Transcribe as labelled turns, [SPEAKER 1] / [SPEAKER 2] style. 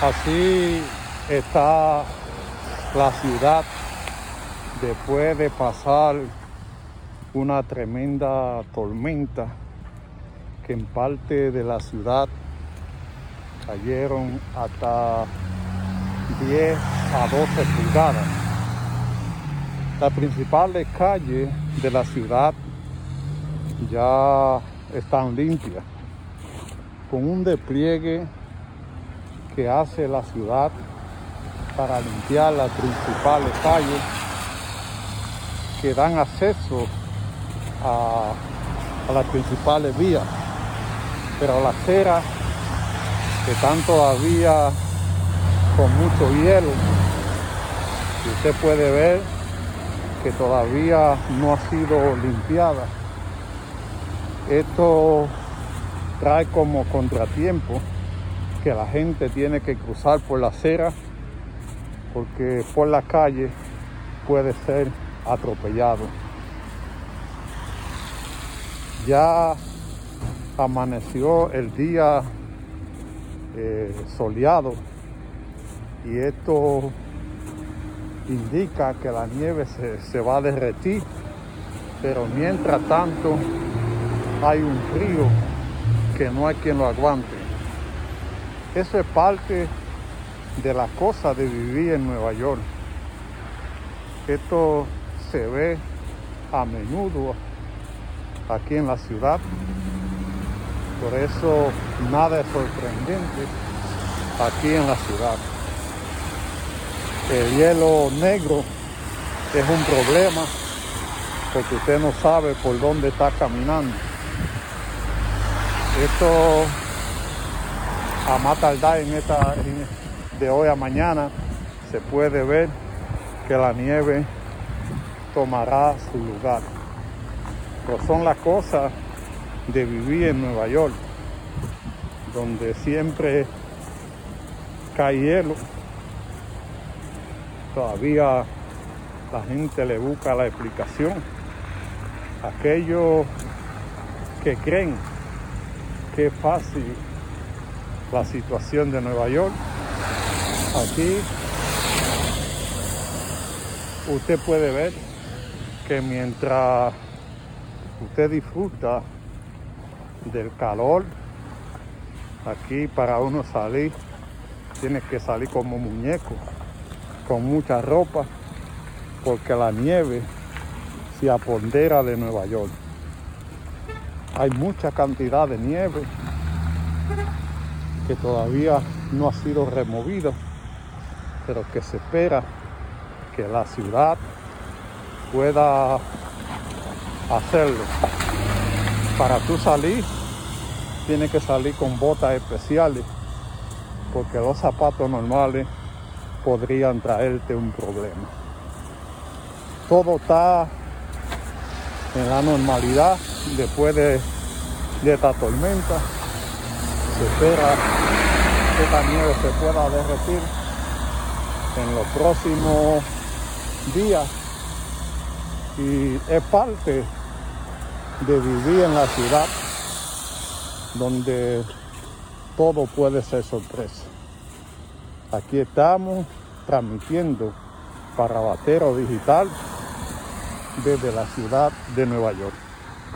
[SPEAKER 1] Así está la ciudad después de pasar una tremenda tormenta que en parte de la ciudad cayeron hasta 10 a 12 pulgadas. Las principales calles de la ciudad ya están limpias, con un despliegue que hace la ciudad para limpiar las principales calles que dan acceso a, las principales vías. Pero las aceras que están todavía con mucho hielo, y usted puede ver que todavía no ha sido limpiada. Esto trae como contratiempo la gente tiene que cruzar por la acera porque por la calle puede ser atropellado. Ya amaneció el día eh, soleado y esto indica que la nieve se, se va a derretir, pero mientras tanto hay un frío que no hay quien lo aguante. Eso es parte de la cosa de vivir en Nueva York. Esto se ve a menudo aquí en la ciudad. Por eso nada es sorprendente aquí en la ciudad. El hielo negro es un problema porque usted no sabe por dónde está caminando. Esto a más tardar en esta de hoy a mañana se puede ver que la nieve tomará su lugar. Pero son las cosas de vivir en Nueva York, donde siempre cae hielo. Todavía la gente le busca la explicación. Aquellos que creen que es fácil la situación de Nueva York. Aquí usted puede ver que mientras usted disfruta del calor, aquí para uno salir, tiene que salir como muñeco, con mucha ropa, porque la nieve se apondera de Nueva York. Hay mucha cantidad de nieve que todavía no ha sido removido, pero que se espera que la ciudad pueda hacerlo. Para tú salir, tienes que salir con botas especiales, porque los zapatos normales podrían traerte un problema. Todo está en la normalidad después de, de esta tormenta se espera que esta nieve se pueda derretir en los próximos días y es parte de vivir en la ciudad donde todo puede ser sorpresa. Aquí estamos transmitiendo para Batero Digital desde la ciudad de Nueva York.